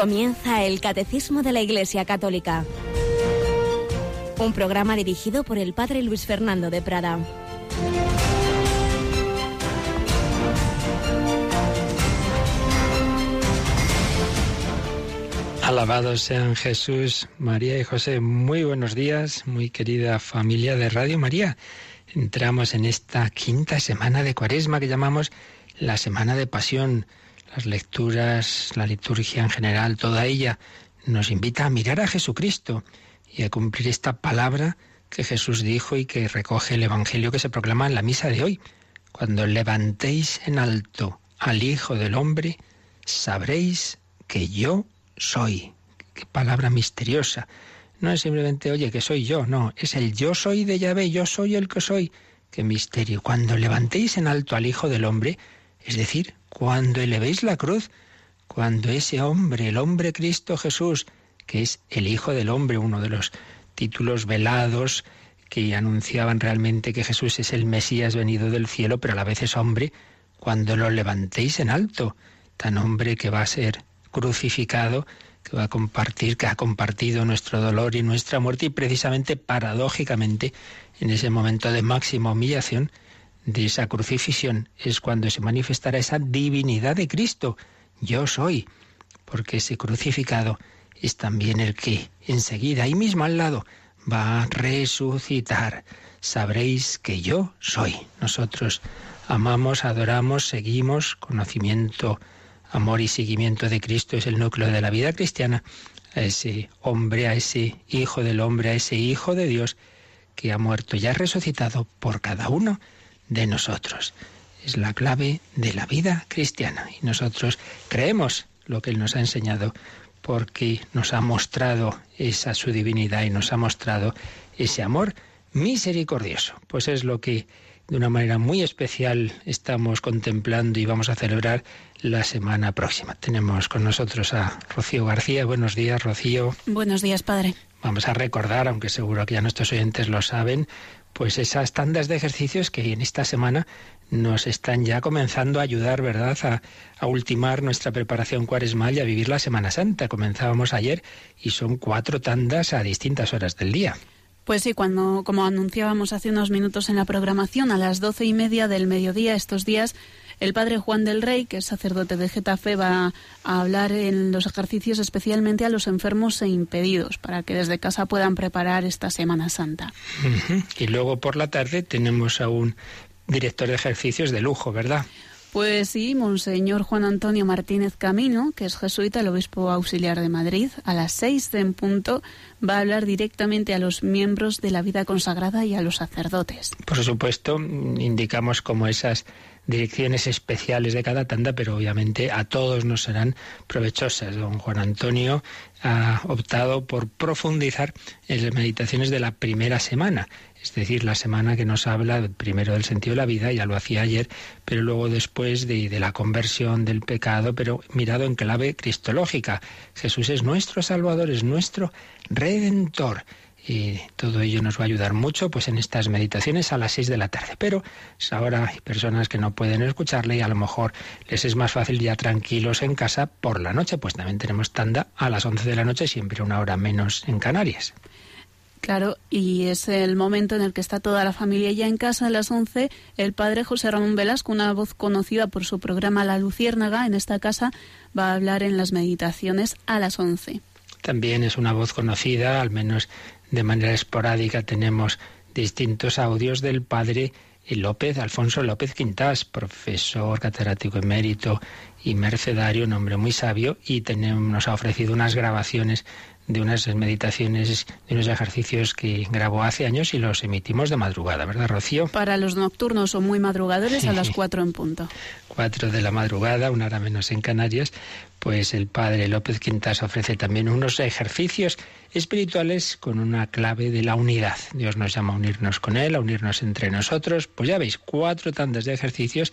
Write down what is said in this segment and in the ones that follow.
Comienza el Catecismo de la Iglesia Católica. Un programa dirigido por el Padre Luis Fernando de Prada. Alabados sean Jesús, María y José. Muy buenos días, muy querida familia de Radio María. Entramos en esta quinta semana de Cuaresma que llamamos la Semana de Pasión las lecturas, la liturgia en general, toda ella nos invita a mirar a Jesucristo y a cumplir esta palabra que Jesús dijo y que recoge el Evangelio que se proclama en la misa de hoy. Cuando levantéis en alto al Hijo del Hombre, sabréis que yo soy. Qué palabra misteriosa. No es simplemente, oye, que soy yo, no, es el yo soy de Yahvé, yo soy el que soy. Qué misterio. Cuando levantéis en alto al Hijo del Hombre, es decir, cuando elevéis la cruz, cuando ese hombre, el hombre Cristo Jesús, que es el Hijo del Hombre, uno de los títulos velados que anunciaban realmente que Jesús es el Mesías venido del cielo, pero a la vez es hombre, cuando lo levantéis en alto, tan hombre que va a ser crucificado, que va a compartir, que ha compartido nuestro dolor y nuestra muerte, y precisamente paradójicamente, en ese momento de máxima humillación, de esa crucifixión es cuando se manifestará esa divinidad de Cristo. Yo soy, porque ese crucificado es también el que enseguida, ahí mismo al lado, va a resucitar. Sabréis que yo soy. Nosotros amamos, adoramos, seguimos, conocimiento, amor y seguimiento de Cristo es el núcleo de la vida cristiana, a ese hombre, a ese hijo del hombre, a ese hijo de Dios que ha muerto y ha resucitado por cada uno de nosotros. Es la clave de la vida cristiana y nosotros creemos lo que Él nos ha enseñado porque nos ha mostrado esa su divinidad y nos ha mostrado ese amor misericordioso. Pues es lo que de una manera muy especial estamos contemplando y vamos a celebrar la semana próxima. Tenemos con nosotros a Rocío García. Buenos días, Rocío. Buenos días, padre. Vamos a recordar, aunque seguro que ya nuestros oyentes lo saben, pues esas tandas de ejercicios que en esta semana nos están ya comenzando a ayudar, ¿verdad?, a, a, ultimar nuestra preparación cuaresmal y a vivir la Semana Santa. Comenzábamos ayer y son cuatro tandas a distintas horas del día. Pues sí, cuando, como anunciábamos hace unos minutos en la programación, a las doce y media del mediodía estos días el padre Juan del Rey, que es sacerdote de Getafe, va a hablar en los ejercicios especialmente a los enfermos e impedidos, para que desde casa puedan preparar esta Semana Santa. Y luego por la tarde tenemos a un director de ejercicios de lujo, ¿verdad? Pues sí, Monseñor Juan Antonio Martínez Camino, que es jesuita, el obispo auxiliar de Madrid, a las seis en punto va a hablar directamente a los miembros de la vida consagrada y a los sacerdotes. Por supuesto, indicamos como esas direcciones especiales de cada tanda, pero obviamente a todos nos serán provechosas. Don Juan Antonio ha optado por profundizar en las meditaciones de la primera semana, es decir, la semana que nos habla primero del sentido de la vida, ya lo hacía ayer, pero luego después de, de la conversión del pecado, pero mirado en clave cristológica. Jesús es nuestro Salvador, es nuestro Redentor y todo ello nos va a ayudar mucho pues en estas meditaciones a las seis de la tarde. Pero ahora hay personas que no pueden escucharle y a lo mejor les es más fácil ya tranquilos en casa por la noche, pues también tenemos tanda a las once de la noche, siempre una hora menos en Canarias. Claro, y es el momento en el que está toda la familia ya en casa a las once. El padre José Ramón Velasco, una voz conocida por su programa La Luciérnaga en esta casa, va a hablar en las meditaciones a las once. También es una voz conocida, al menos de manera esporádica tenemos distintos audios del padre López, Alfonso López Quintas, profesor catedrático emérito y mercedario, un hombre muy sabio, y tenemos, nos ha ofrecido unas grabaciones de unas meditaciones, de unos ejercicios que grabó hace años y los emitimos de madrugada, ¿verdad, Rocío? Para los nocturnos o muy madrugadores a las cuatro en punto. Cuatro de la madrugada, una hora menos en Canarias, pues el padre López Quintas ofrece también unos ejercicios espirituales con una clave de la unidad. Dios nos llama a unirnos con Él, a unirnos entre nosotros. Pues ya veis, cuatro tandas de ejercicios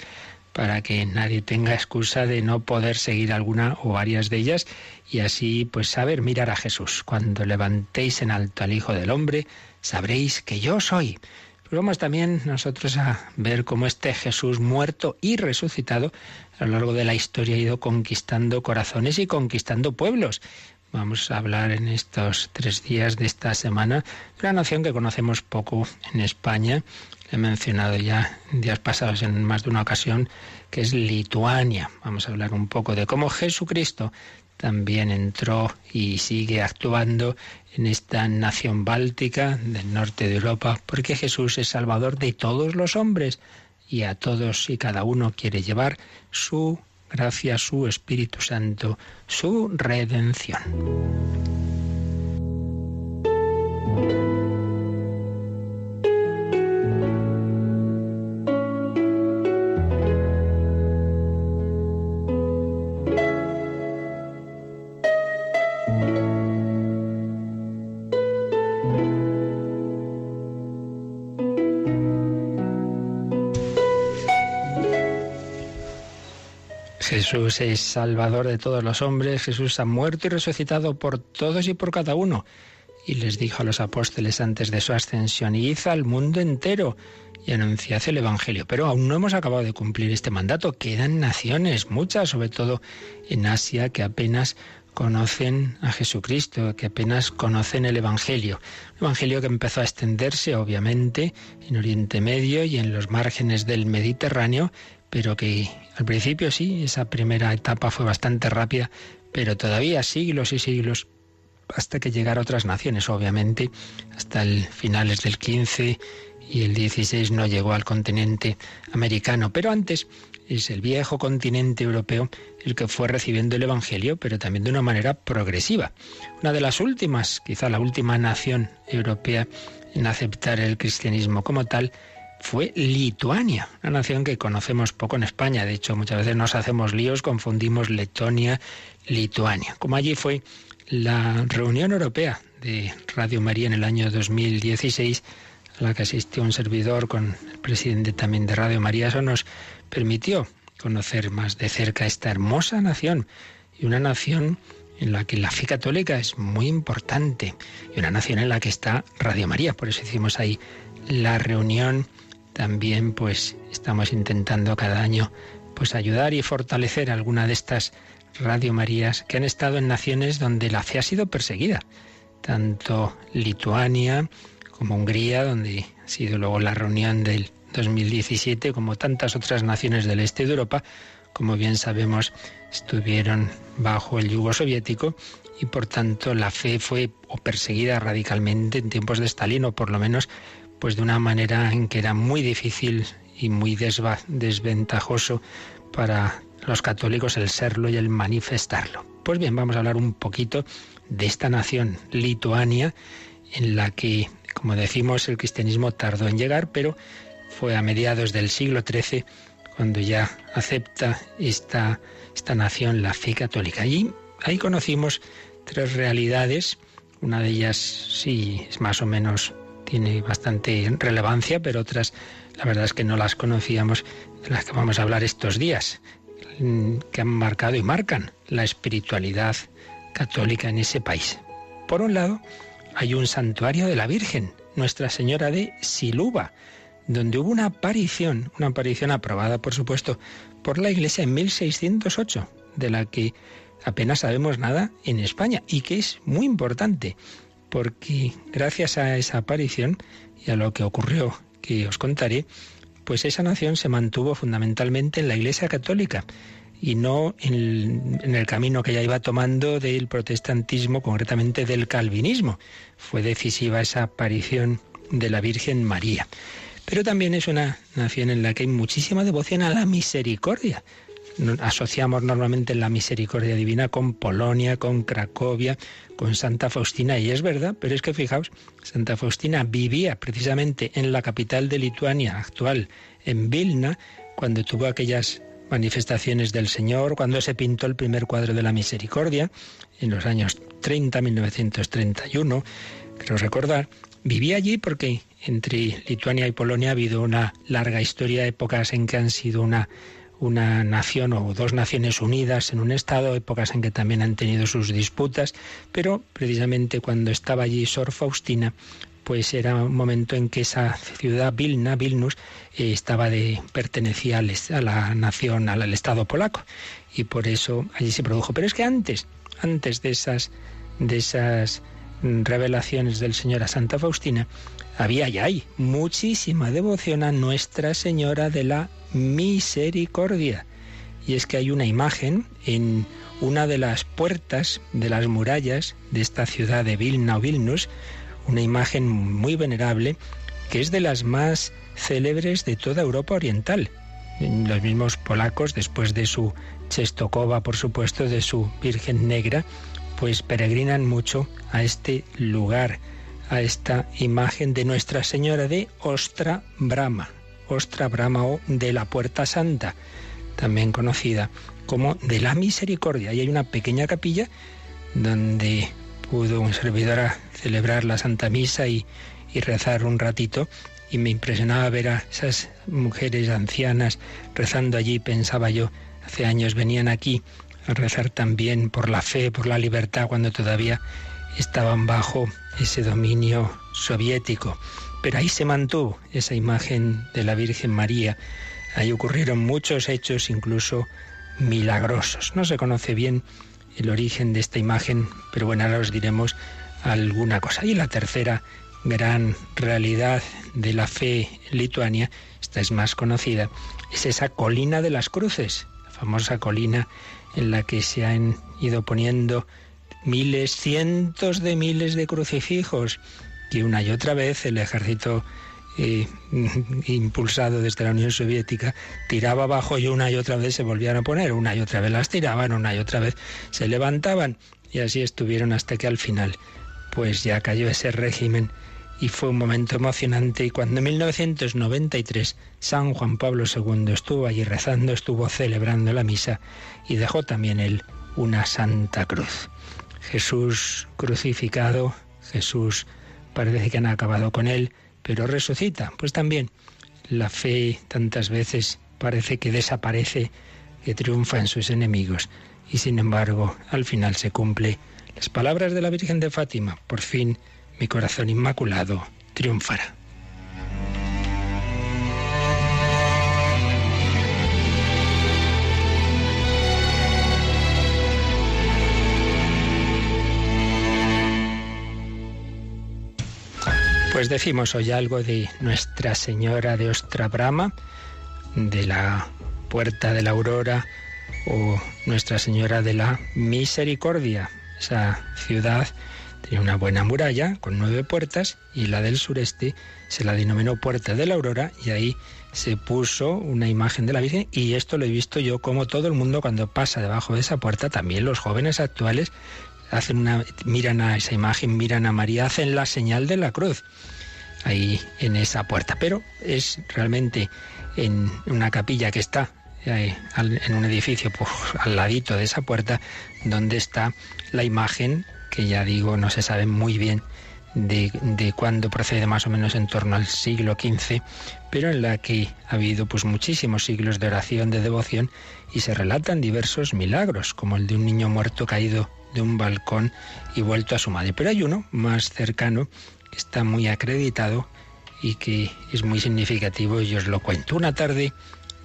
para que nadie tenga excusa de no poder seguir alguna o varias de ellas y así pues saber mirar a Jesús. Cuando levantéis en alto al Hijo del Hombre, sabréis que yo soy. Pero vamos también nosotros a ver cómo este Jesús muerto y resucitado a lo largo de la historia ha ido conquistando corazones y conquistando pueblos. Vamos a hablar en estos tres días de esta semana de una nación que conocemos poco en España. He mencionado ya días pasados en más de una ocasión que es Lituania. Vamos a hablar un poco de cómo Jesucristo también entró y sigue actuando en esta nación báltica del norte de Europa, porque Jesús es Salvador de todos los hombres y a todos y cada uno quiere llevar su gracia, su Espíritu Santo, su redención. Jesús es Salvador de todos los hombres, Jesús ha muerto y resucitado por todos y por cada uno. Y les dijo a los apóstoles antes de su ascensión, id al mundo entero y anunciad el Evangelio. Pero aún no hemos acabado de cumplir este mandato. Quedan naciones, muchas, sobre todo en Asia, que apenas conocen a Jesucristo, que apenas conocen el Evangelio. Un Evangelio que empezó a extenderse, obviamente, en Oriente Medio y en los márgenes del Mediterráneo, pero que al principio sí, esa primera etapa fue bastante rápida, pero todavía siglos y siglos hasta que llegara a otras naciones, obviamente, hasta el finales del 15 y el 16 no llegó al continente americano, pero antes es el viejo continente europeo el que fue recibiendo el Evangelio, pero también de una manera progresiva. Una de las últimas, quizá la última nación europea en aceptar el cristianismo como tal, fue Lituania, una nación que conocemos poco en España. De hecho, muchas veces nos hacemos líos, confundimos Letonia, Lituania. Como allí fue la reunión europea de Radio María en el año 2016, a la que asistió un servidor con el presidente también de Radio María, eso nos permitió conocer más de cerca esta hermosa nación y una nación en la que la fe católica es muy importante y una nación en la que está Radio María. Por eso hicimos ahí la reunión también pues estamos intentando cada año pues ayudar y fortalecer alguna de estas Radio Marías que han estado en naciones donde la fe ha sido perseguida, tanto Lituania como Hungría, donde ha sido luego la reunión del 2017, como tantas otras naciones del este de Europa, como bien sabemos, estuvieron bajo el yugo soviético y por tanto la fe fue o perseguida radicalmente en tiempos de Stalin o por lo menos pues de una manera en que era muy difícil y muy desventajoso para los católicos el serlo y el manifestarlo. Pues bien, vamos a hablar un poquito de esta nación, Lituania, en la que, como decimos, el cristianismo tardó en llegar, pero fue a mediados del siglo XIII cuando ya acepta esta, esta nación la fe católica. Y ahí conocimos tres realidades, una de ellas sí es más o menos tiene bastante relevancia, pero otras la verdad es que no las conocíamos, de las que vamos a hablar estos días, que han marcado y marcan la espiritualidad católica en ese país. Por un lado, hay un santuario de la Virgen, Nuestra Señora de Siluba, donde hubo una aparición, una aparición aprobada, por supuesto, por la Iglesia en 1608, de la que apenas sabemos nada en España y que es muy importante porque gracias a esa aparición y a lo que ocurrió, que os contaré, pues esa nación se mantuvo fundamentalmente en la Iglesia Católica y no en el, camino que ya iba tomando del protestantismo, concretamente del calvinismo. Fue decisiva esa aparición de la Virgen María. Pero también es una nación en la que hay muchísima devoción a la misericordia asociamos normalmente la misericordia divina con Polonia, con Cracovia, con Santa Faustina, y es verdad, pero es que fijaos, Santa Faustina vivía precisamente en la capital de Lituania actual, en Vilna, cuando tuvo aquellas manifestaciones del Señor, cuando se pintó el primer cuadro de la misericordia, en los años 30, 1931, creo recordar, vivía allí porque entre Lituania y Polonia ha habido una larga historia, épocas en que han sido una una nación o dos naciones unidas en un Estado, épocas en que también han tenido sus disputas, pero precisamente cuando estaba allí Sor Faustina, pues era un momento en que esa ciudad Vilna, Vilnus, eh, estaba de pertenecía a la nación, al, Estado polaco, y por eso allí se produjo. Pero es que antes, antes de esas, de esas revelaciones del Señor a Santa Faustina, había y hay muchísima devoción a Nuestra Señora de la Misericordia. Y es que hay una imagen en una de las puertas de las murallas de esta ciudad de Vilna o Vilnus, una imagen muy venerable que es de las más célebres de toda Europa Oriental. Los mismos polacos, después de su Chestokova, por supuesto, de su Virgen Negra, pues peregrinan mucho a este lugar, a esta imagen de Nuestra Señora de Ostra Brahma, Ostra Brahma o de la Puerta Santa, también conocida como de la Misericordia. Y hay una pequeña capilla donde pudo un servidor celebrar la Santa Misa y, y rezar un ratito y me impresionaba ver a esas mujeres ancianas rezando allí. Pensaba yo, hace años venían aquí a rezar también por la fe, por la libertad, cuando todavía estaban bajo ese dominio soviético. Pero ahí se mantuvo esa imagen de la Virgen María. Ahí ocurrieron muchos hechos, incluso milagrosos. No se conoce bien el origen de esta imagen, pero bueno, ahora os diremos alguna cosa. Y la tercera gran realidad de la fe lituania, esta es más conocida, es esa colina de las cruces, la famosa colina en la que se han ido poniendo miles, cientos de miles de crucifijos, que una y otra vez el ejército eh, impulsado desde la Unión Soviética tiraba abajo y una y otra vez se volvían a poner, una y otra vez las tiraban, una y otra vez se levantaban. Y así estuvieron hasta que al final pues ya cayó ese régimen. Y fue un momento emocionante. Y cuando en 1993 San Juan Pablo II estuvo allí rezando, estuvo celebrando la misa y dejó también él una santa cruz. Jesús crucificado, Jesús parece que han acabado con él, pero resucita. Pues también la fe tantas veces parece que desaparece, que triunfa en sus enemigos y sin embargo al final se cumple las palabras de la Virgen de Fátima. Por fin mi corazón inmaculado triunfará. Pues decimos hoy algo de Nuestra Señora de Ostrabrama, de la Puerta de la Aurora o Nuestra Señora de la Misericordia, esa ciudad tiene una buena muralla con nueve puertas y la del sureste se la denominó Puerta de la Aurora y ahí se puso una imagen de la Virgen y esto lo he visto yo como todo el mundo cuando pasa debajo de esa puerta, también los jóvenes actuales hacen una miran a esa imagen, miran a María, hacen la señal de la cruz ahí en esa puerta, pero es realmente en una capilla que está eh, en un edificio pues, al ladito de esa puerta donde está la imagen que ya digo no se sabe muy bien de, de cuándo procede más o menos en torno al siglo XV, pero en la que ha habido pues muchísimos siglos de oración, de devoción, y se relatan diversos milagros, como el de un niño muerto caído de un balcón y vuelto a su madre. Pero hay uno más cercano que está muy acreditado y que es muy significativo y os lo cuento. Una tarde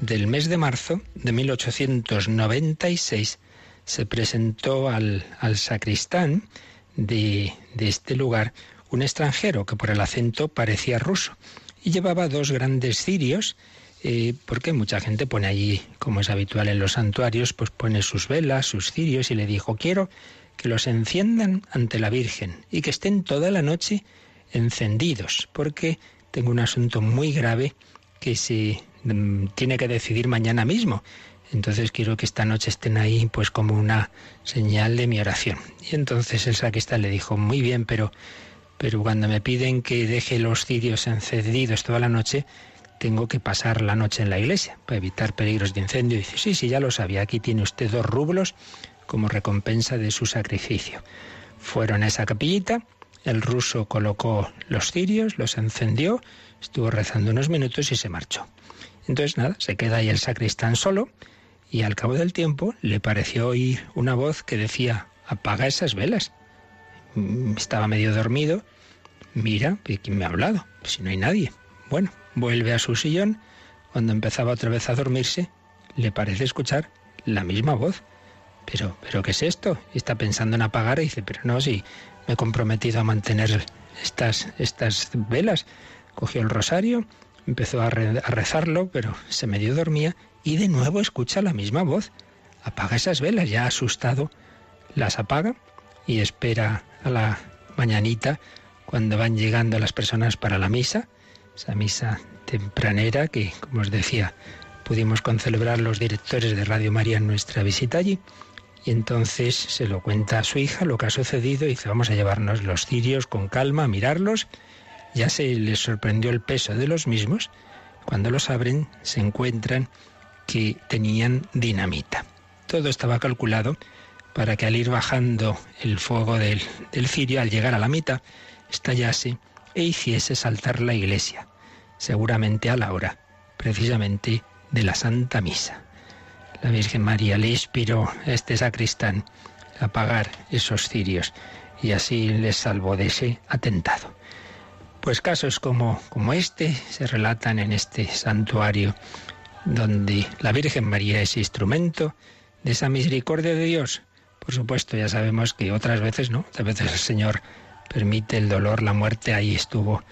del mes de marzo de 1896, se presentó al, sacristán de, este lugar un extranjero que por el acento parecía ruso y llevaba dos grandes cirios, eh, porque mucha gente pone allí, como es habitual en los santuarios, pues pone sus velas, sus cirios y le dijo, quiero que los enciendan ante la Virgen y que estén toda la noche encendidos, porque tengo un asunto muy grave que se mm, tiene que decidir mañana mismo entonces quiero que esta noche estén ahí pues como una señal de mi oración. Y entonces el sacristán le dijo, muy bien, pero, pero cuando me piden que deje los cirios encendidos toda la noche, tengo que pasar la noche en la iglesia para evitar peligros de incendio. Y dice, sí, sí, ya lo sabía, aquí tiene usted dos rublos como recompensa de su sacrificio. Fueron a esa capillita, el ruso colocó los cirios, los encendió, estuvo rezando unos minutos y se marchó. Entonces nada, se queda ahí el sacristán solo y al cabo del tiempo le pareció oír una voz que decía, apaga esas velas. Mm, estaba medio dormido, Mira, ¿quién me ha hablado? Si no hay nadie. Bueno, vuelve a su sillón. Cuando empezaba otra vez a dormirse, le parece escuchar la misma voz. Pero, pero ¿qué es esto? Y está pensando en apagar y dice, pero no, si me he comprometido a mantener estas, estas velas. Cogió el rosario, empezó a, rezarlo, pero se medio dormía y de nuevo escucha la misma voz. Apaga esas velas, ya asustado, las apaga y espera a la mañanita cuando van llegando las personas para la misa, esa misa tempranera que, como os decía, pudimos concelebrar los directores de Radio María en nuestra visita allí. Y entonces se lo cuenta a su hija lo que ha sucedido y dice, vamos a llevarnos los cirios con calma, a mirarlos. Ya se les sorprendió el peso de los mismos. Cuando los abren se encuentran que tenían dinamita. Todo estaba calculado para que al ir bajando el fuego del, del cirio, al llegar a la mitad, estallase e hiciese saltar la iglesia, seguramente a la hora, precisamente de la Santa Misa. La Virgen María le inspiró a este sacristán a apagar esos cirios y así les salvó de ese atentado. Pues casos como, como este se relatan en este santuario donde la Virgen María es instrumento de esa misericordia de Dios. Por supuesto, ya sabemos que otras veces no, otras veces el Señor permite el dolor, la muerte, ahí estuvo.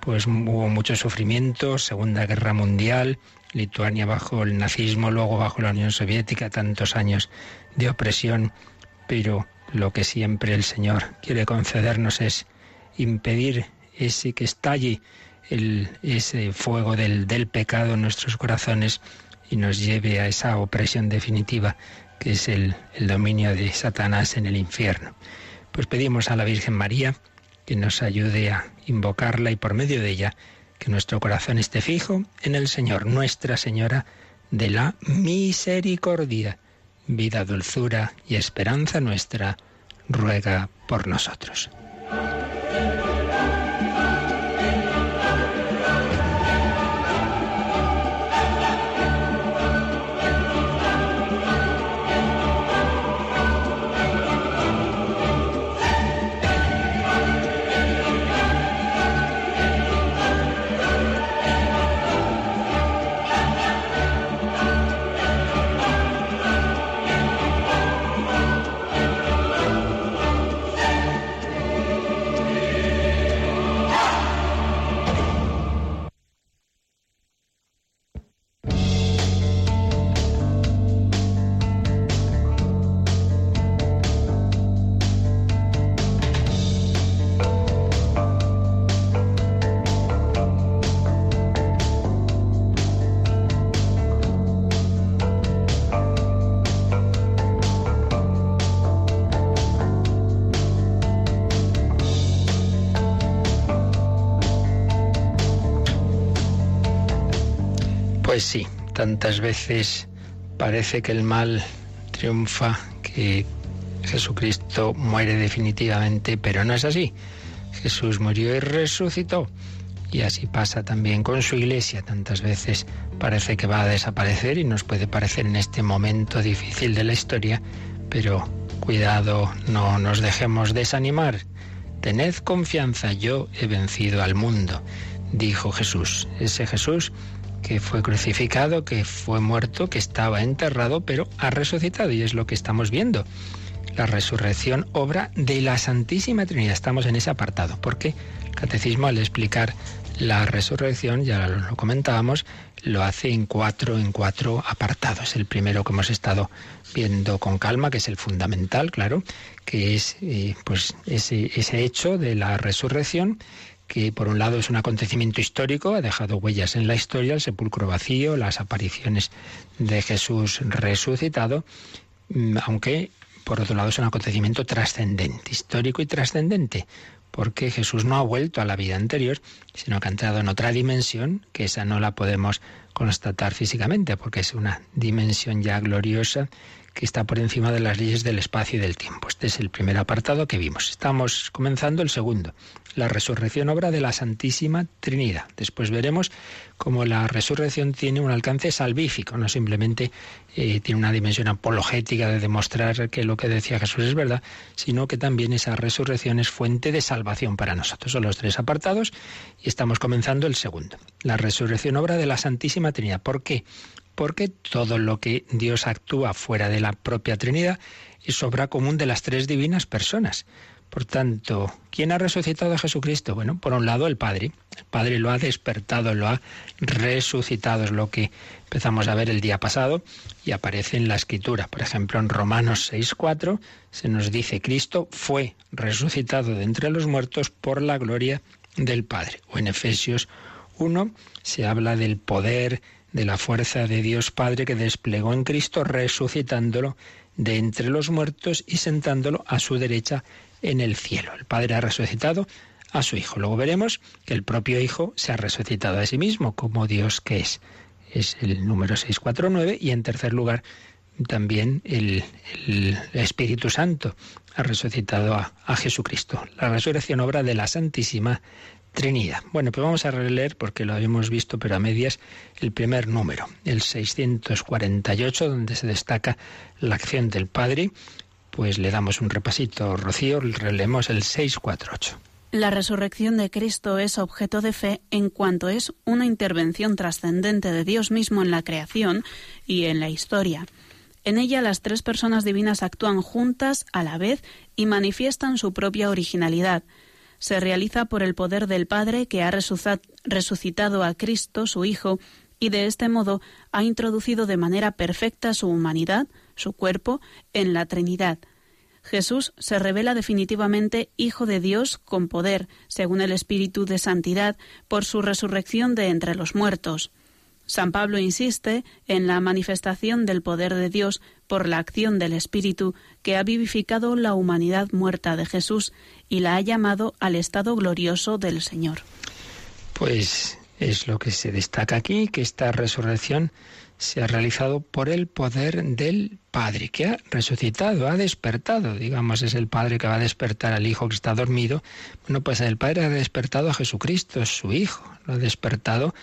Pues hubo mucho sufrimiento, Segunda Guerra Mundial, Lituania bajo el nazismo, luego bajo la Unión Soviética, tantos años de opresión, pero lo que siempre el Señor quiere concedernos es impedir ese que estalle el, ese fuego del, del pecado en nuestros corazones y nos lleve a esa opresión definitiva que es el, el dominio de Satanás en el infierno. Pues pedimos a la Virgen María que nos ayude a invocarla y por medio de ella que nuestro corazón esté fijo en el Señor, Nuestra Señora de la Misericordia. Vida, dulzura y esperanza nuestra, ruega por nosotros. Pues sí, tantas veces parece que el mal triunfa, que Jesucristo muere definitivamente, pero no es así. Jesús murió y resucitó. Y así pasa también con su iglesia. Tantas veces parece que va a desaparecer y nos puede parecer en este momento difícil de la historia, pero cuidado, no nos dejemos desanimar. Tened confianza, yo he vencido al mundo, dijo Jesús. Ese Jesús que fue crucificado, que fue muerto, que estaba enterrado, pero ha resucitado y es lo que estamos viendo. La resurrección, obra de la Santísima Trinidad. Estamos en ese apartado, porque el catecismo al explicar la resurrección, ya lo comentábamos, lo hace en cuatro, en cuatro apartados. El primero que hemos estado viendo con calma, que es el fundamental, claro, que es eh, pues ese, ese hecho de la resurrección que por un lado es un acontecimiento histórico, ha dejado huellas en la historia, el sepulcro vacío, las apariciones de Jesús resucitado, mm, aunque por otro lado es un acontecimiento trascendente, histórico y trascendente, porque Jesús no ha vuelto a la vida anterior, sino que ha entrado en otra dimensión, que esa no la podemos constatar físicamente, porque es una dimensión ya gloriosa que está por encima de las leyes del espacio y del tiempo. Este es el primer apartado que vimos. Estamos comenzando el segundo, la resurrección obra de la Santísima Trinidad. Después veremos cómo la resurrección tiene un alcance salvífico, no simplemente eh, tiene una dimensión apologética de demostrar que lo que decía Jesús es verdad, sino que también esa resurrección es fuente de salvación para nosotros. Son los tres apartados y estamos comenzando el segundo. La resurrección obra de la Santísima Trinidad. ¿Por qué? Porque todo lo que Dios actúa fuera de la propia Trinidad es obra común de las tres divinas personas. Por tanto, ¿quién ha resucitado a Jesucristo? Bueno, por un lado el Padre. El Padre lo ha despertado, lo ha resucitado, es lo que empezamos a ver el día pasado y aparece en la Escritura. Por ejemplo, en Romanos 6.4 se nos dice, Cristo fue resucitado de entre los muertos por la gloria del Padre. O en Efesios 1 se habla del poder de la fuerza de Dios Padre que desplegó en Cristo resucitándolo de entre los muertos y sentándolo a su derecha en el cielo. El Padre ha resucitado a su Hijo. Luego veremos que el propio Hijo se ha resucitado a sí mismo como Dios que es. Es el número 649 y en tercer lugar también el, Espíritu Santo ha resucitado a, a Jesucristo. La resurrección obra de la Santísima Trinidad. Bueno, pues vamos a releer, porque lo habíamos visto, pero a medias, el primer número, el 648, donde se destaca la acción del Padre. Pues le damos un repasito, Rocío, releemos el 648. La resurrección de Cristo es objeto de fe en cuanto es una intervención trascendente de Dios mismo en la creación y en la historia. En ella las tres personas divinas actúan juntas a la vez y manifiestan su propia originalidad, se realiza por el poder del Padre que ha resucitado a Cristo, su Hijo, y de este modo ha introducido de manera perfecta su humanidad, su cuerpo, en la Trinidad. Jesús se revela definitivamente Hijo de Dios con poder, según el Espíritu de Santidad, por su resurrección de entre los muertos. San Pablo insiste en la manifestación del poder de Dios por la acción del Espíritu que ha vivificado la humanidad muerta de Jesús y la ha llamado al estado glorioso del Señor. Pues es lo que se destaca aquí, que esta resurrección se ha realizado por el poder del Padre, que ha resucitado, ha despertado, digamos, es el Padre que va a despertar al Hijo que está dormido. Bueno, pues el Padre ha despertado a Jesucristo, su Hijo, lo ha despertado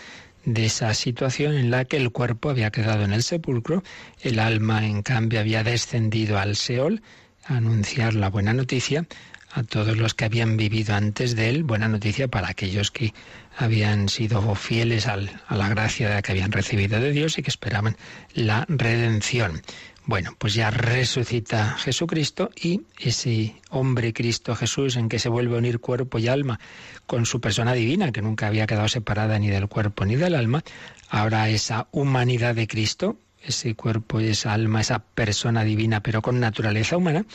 de esa situación en la que el cuerpo había quedado en el sepulcro, el alma en cambio había descendido al Seol a anunciar la buena noticia a todos los que habían vivido antes de él, buena noticia para aquellos que habían sido fieles a la gracia que habían recibido de Dios y que esperaban la redención. Bueno, pues ya resucita Jesucristo y ese hombre Cristo Jesús en que se vuelve a unir cuerpo y alma con su persona divina, que nunca había quedado separada ni del cuerpo ni del alma, ahora esa humanidad de Cristo, ese cuerpo y esa alma, esa persona divina pero con naturaleza humana,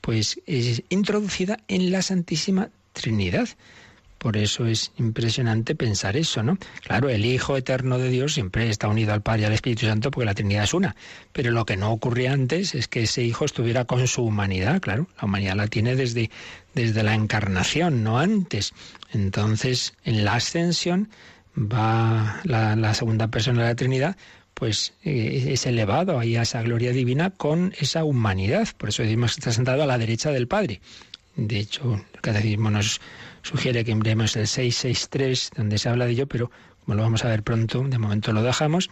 pues es introducida en la Santísima Trinidad. Por eso es impresionante pensar eso, ¿no? Claro, el Hijo Eterno de Dios siempre está unido al Padre y al Espíritu Santo porque la Trinidad es una. Pero lo que no ocurría antes es que ese Hijo estuviera con su humanidad, claro. La humanidad la tiene desde, desde la encarnación, no antes. Entonces, en la ascensión va la, segunda persona de la Trinidad, pues eh, es elevado ahí a esa gloria divina con esa humanidad. Por eso decimos que está sentado a la derecha del Padre. De hecho, el catecismo nos sugiere que miremos el 663, donde se habla de ello, pero como lo vamos a ver pronto, de momento lo dejamos.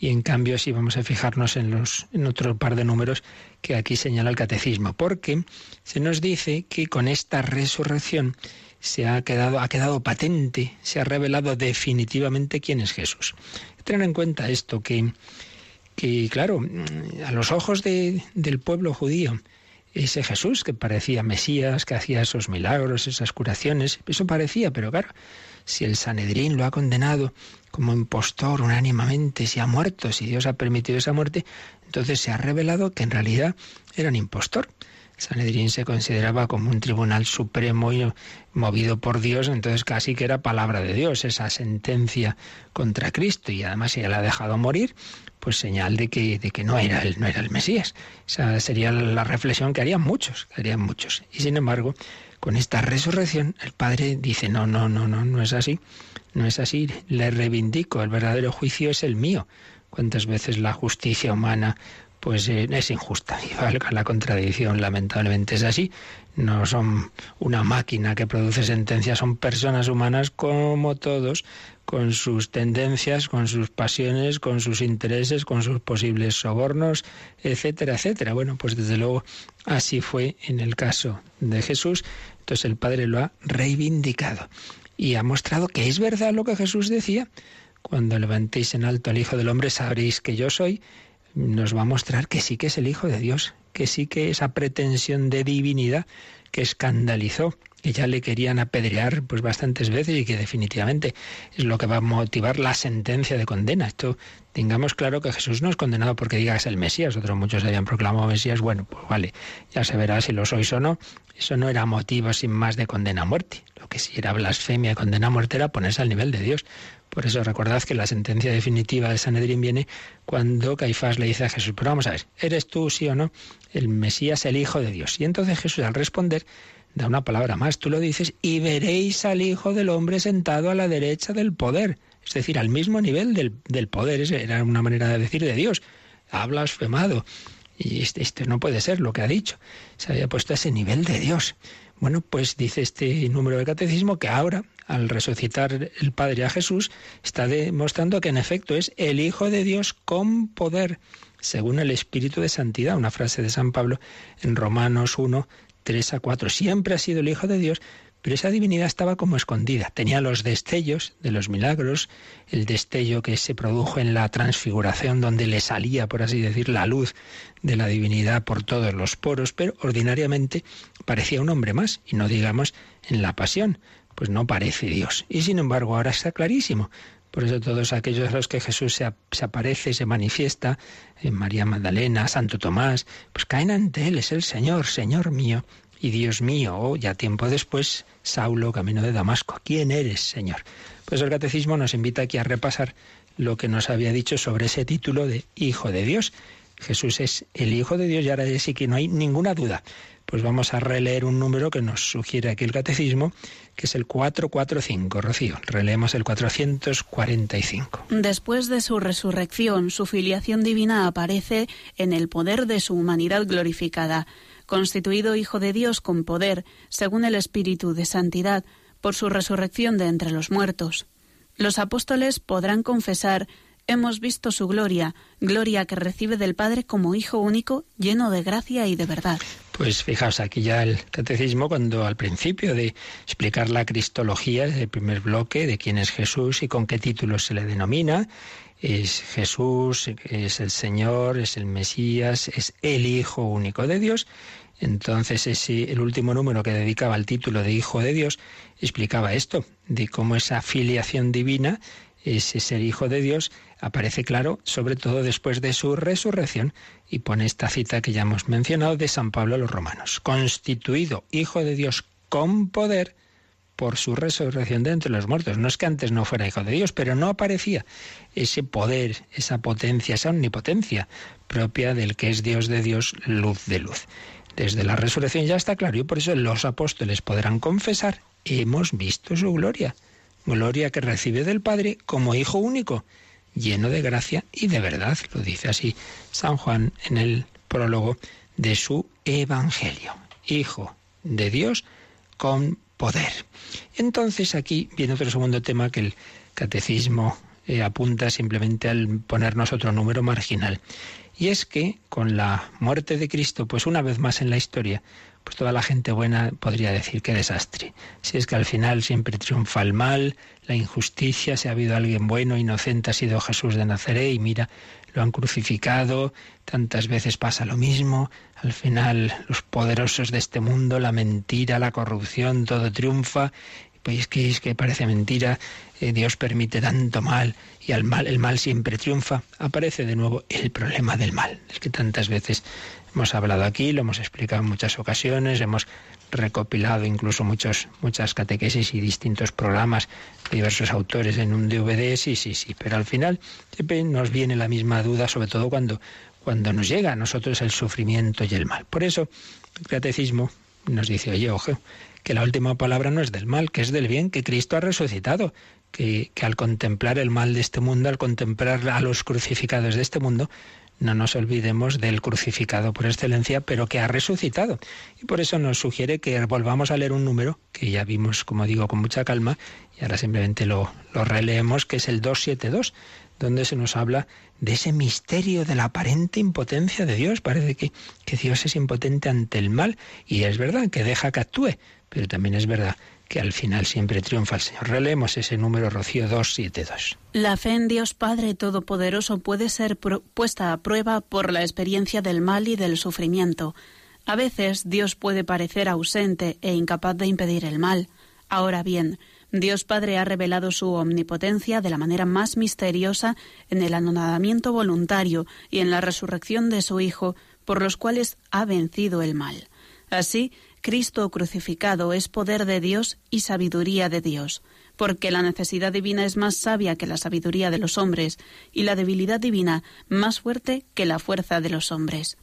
Y en cambio sí vamos a fijarnos en, los, en otro par de números que aquí señala el catecismo, porque se nos dice que con esta resurrección se ha quedado, ha quedado patente, se ha revelado definitivamente quién es Jesús. Tener en cuenta esto, que, que claro, a los ojos de, del pueblo judío, ese Jesús que parecía Mesías, que hacía esos milagros, esas curaciones, eso parecía, pero claro, si el Sanedrín lo ha condenado como impostor unánimamente, si ha muerto, si Dios ha permitido esa muerte, entonces se ha revelado que en realidad era un impostor. Sanedrín se consideraba como un tribunal supremo y movido por Dios, entonces casi que era palabra de Dios esa sentencia contra Cristo y además si la ha dejado morir, pues señal de que, de que no, era el, no era el Mesías. Esa sería la reflexión que harían muchos, que harían muchos. Y sin embargo, con esta resurrección, el Padre dice, no, no, no, no, no es así, no es así, le reivindico, el verdadero juicio es el mío. ¿Cuántas veces la justicia humana pues eh, es injusta y valga la contradicción, lamentablemente es así. No son una máquina que produce sentencias, son personas humanas como todos, con sus tendencias, con sus pasiones, con sus intereses, con sus posibles sobornos, etcétera, etcétera. Bueno, pues desde luego así fue en el caso de Jesús. Entonces el Padre lo ha reivindicado y ha mostrado que es verdad lo que Jesús decía. Cuando levantéis en alto al Hijo del Hombre sabréis que yo soy. Nos va a mostrar que sí que es el Hijo de Dios, que sí que esa pretensión de divinidad que escandalizó que ya le querían apedrear pues bastantes veces y que definitivamente es lo que va a motivar la sentencia de condena. Esto tengamos claro que Jesús no es condenado porque diga que es el Mesías, otros muchos habían proclamado Mesías, bueno, pues vale, ya se verá si lo sois o no. Eso no era motivo sin más de condena a muerte. Lo que sí era blasfemia y condena a muerte era ponerse al nivel de Dios. Por eso recordad que la sentencia definitiva de Sanedrín viene cuando Caifás le dice a Jesús, pero vamos a ver, ¿eres tú sí o no el Mesías, el Hijo de Dios? Y entonces Jesús al responder da una palabra más, tú lo dices, y veréis al Hijo del Hombre sentado a la derecha del poder, es decir, al mismo nivel del, del poder, era una manera de decir de Dios, ha blasfemado. Y esto este no puede ser lo que ha dicho. Se había puesto a ese nivel de Dios. Bueno, pues dice este número de catecismo que ahora, al resucitar el Padre a Jesús, está demostrando que en efecto es el Hijo de Dios con poder, según el Espíritu de Santidad, una frase de San Pablo en Romanos 1, 3 a 4. Siempre ha sido el Hijo de Dios, pero esa divinidad estaba como escondida. Tenía los destellos de los milagros, el destello que se produjo en la transfiguración, donde le salía, por así decir, la luz de la divinidad por todos los poros, pero ordinariamente parecía un hombre más, y no digamos en la pasión, pues no parece Dios. Y sin embargo ahora está clarísimo. Por eso todos aquellos a los que Jesús se, se aparece, se manifiesta, en María Magdalena, Santo Tomás, pues caen ante Él, es el Señor, Señor mío y Dios mío. Ya tiempo después, Saulo, camino de Damasco, ¿quién eres, Señor? Pues el catecismo nos invita aquí a repasar lo que nos había dicho sobre ese título de Hijo de Dios. Jesús es el Hijo de Dios y ahora sí que no hay ninguna duda. Pues vamos a releer un número que nos sugiere aquí el catecismo, que es el 445. Rocío, releemos el 445. Después de su resurrección, su filiación divina aparece en el poder de su humanidad glorificada, constituido Hijo de Dios con poder, según el Espíritu de Santidad, por su resurrección de entre los muertos. Los apóstoles podrán confesar hemos visto su gloria, gloria que recibe del Padre como Hijo único, lleno de gracia y de verdad. Pues fijaos aquí ya el catecismo cuando al principio de explicar la cristología, el primer bloque de quién es Jesús y con qué título se le denomina, es Jesús, es el Señor, es el Mesías, es el Hijo único de Dios. Entonces ese, el último número que dedicaba al título de Hijo de Dios explicaba esto, de cómo esa filiación divina, ese ser Hijo de Dios, aparece claro, sobre todo después de su resurrección, y pone esta cita que ya hemos mencionado de San Pablo a los romanos, constituido Hijo de Dios con poder por su resurrección de entre los muertos. No es que antes no fuera Hijo de Dios, pero no aparecía ese poder, esa potencia, esa omnipotencia propia del que es Dios de Dios, luz de luz. Desde la resurrección ya está claro, y por eso los apóstoles podrán confesar, hemos visto su gloria, gloria que recibe del Padre como Hijo único lleno de gracia y de verdad, lo dice así San Juan en el prólogo de su Evangelio. Hijo de Dios con poder. Entonces aquí viene otro segundo tema que el catecismo eh, apunta simplemente al ponernos otro número marginal. Y es que con la muerte de Cristo, pues una vez más en la historia, pues toda la gente buena podría decir qué desastre. Si es que al final siempre triunfa el mal, la injusticia, si ha habido alguien bueno, inocente, ha sido Jesús de Nazaret y mira, lo han crucificado, tantas veces pasa lo mismo, al final los poderosos de este mundo, la mentira, la corrupción, todo triunfa, pues que es que parece mentira, eh, Dios permite tanto mal y al mal el mal siempre triunfa, aparece de nuevo el problema del mal, es que tantas veces Hemos hablado aquí, lo hemos explicado en muchas ocasiones, hemos recopilado incluso muchos, muchas catequesis y distintos programas de diversos autores en un DVD, sí, sí, sí, pero al final siempre nos viene la misma duda, sobre todo cuando, cuando nos llega a nosotros el sufrimiento y el mal. Por eso el catecismo nos dice, oye, ojo, que la última palabra no es del mal, que es del bien, que Cristo ha resucitado, que, al contemplar el mal de este mundo, al contemplar a los crucificados de este mundo, no nos olvidemos del crucificado por excelencia, pero que ha resucitado. Y por eso nos sugiere que volvamos a leer un número que ya vimos, como digo, con mucha calma, y ahora simplemente lo, lo releemos, que es el 272, donde se nos habla de ese misterio de la aparente impotencia de Dios. Parece que, que Dios es impotente ante el mal, y es verdad que deja que actúe, pero también es verdad que al final siempre triunfa el Señor. Releemos ese número Rocío 272. La fe en Dios Padre Todopoderoso puede ser puesta a prueba por la experiencia del mal y del sufrimiento. A veces Dios puede parecer ausente e incapaz de impedir el mal. Ahora bien, Dios Padre ha revelado su omnipotencia de la manera más misteriosa en el anonadamiento voluntario y en la resurrección de su Hijo, por los cuales ha vencido el mal. Así, Cristo crucificado es poder de Dios y sabiduría de Dios, porque la necesidad divina es más sabia que la sabiduría de los hombres, y la debilidad divina más fuerte que la fuerza de los hombres.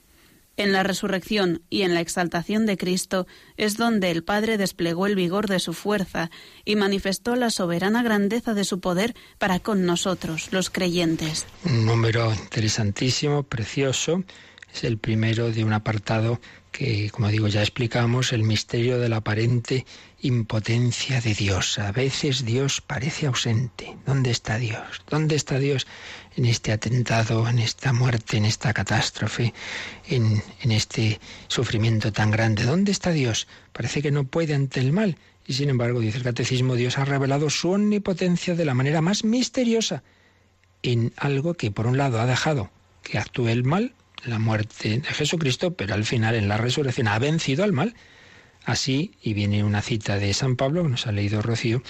En la resurrección y en la exaltación de Cristo es donde el Padre desplegó el vigor de su fuerza y manifestó la soberana grandeza de su poder para con nosotros, los creyentes. Un número interesantísimo, precioso. Es el primero de un apartado que, como digo, ya explicamos el misterio de la aparente impotencia de Dios. A veces Dios parece ausente. ¿Dónde está Dios? ¿Dónde está Dios en este atentado, en esta muerte, en esta catástrofe, en, en este sufrimiento tan grande? ¿Dónde está Dios? Parece que no puede ante el mal. Y sin embargo, dice el catecismo, Dios ha revelado su omnipotencia de la manera más misteriosa en algo que por un lado ha dejado que actúe el mal, la muerte de Jesucristo, pero al final en la resurrección ha vencido al mal. Así, y viene una cita de San Pablo, que nos ha leído Rocío,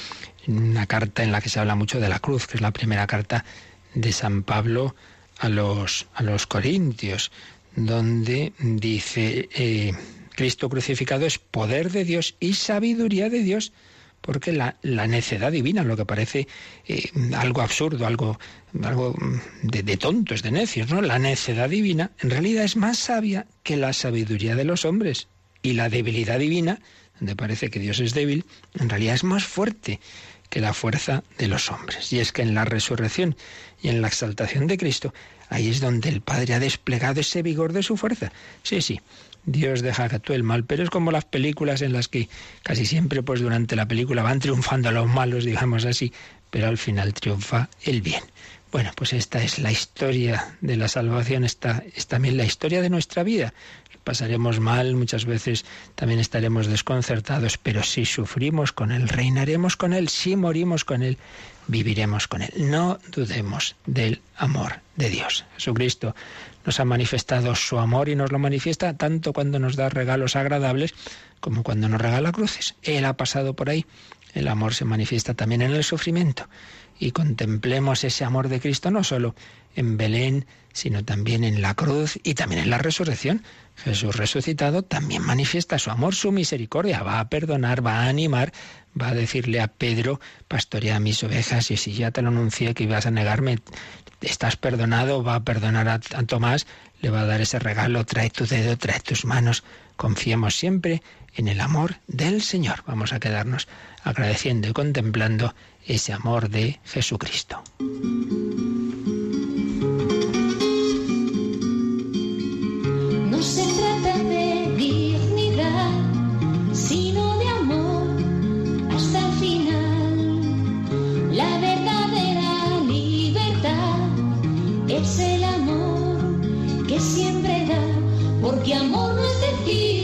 en una carta en la que se habla mucho de la cruz, que es la primera carta de San Pablo a los, a los Corintios, donde dice, eh, Cristo crucificado es poder de Dios y sabiduría de Dios porque la, necedad divina, lo que parece eh, algo absurdo, algo, algo mm, de, de, tontos, de necios, ¿no? La necedad divina en realidad es más sabia que la sabiduría de los hombres. Y la debilidad divina, donde parece que Dios es débil, en realidad es más fuerte que la fuerza de los hombres. Y es que en la resurrección y en la exaltación de Cristo, ahí es donde el Padre ha desplegado ese vigor de su fuerza. Sí, sí, Dios deja que actúe el mal, pero es como las películas en las que casi siempre pues durante la película van triunfando los malos, digamos así, pero al final triunfa el bien. Bueno, pues esta es la historia de la salvación, esta es también la historia de nuestra vida. Pasaremos mal, muchas veces también estaremos desconcertados, pero si sufrimos con Él, reinaremos con Él, si morimos con Él, viviremos con Él. No dudemos del amor de Dios. Jesucristo nos ha manifestado su amor y nos lo manifiesta tanto cuando nos da regalos agradables como cuando nos regala cruces. Él ha pasado por ahí. El amor se manifiesta también en el sufrimiento. Y contemplemos ese amor de Cristo no solo en Belén, sino también en la cruz y también en la resurrección. Jesús resucitado también manifiesta su amor, su misericordia, va a perdonar, va a animar, va a decirle a Pedro, pastorea mis ovejas, y si ya te lo anuncié que ibas a negarme, estás perdonado, va a perdonar a, Tomás, le va a dar ese regalo, trae tu dedo, trae tus manos, confiemos siempre en el amor del Señor. Vamos a quedarnos agradeciendo y contemplando ese amor de Jesucristo. That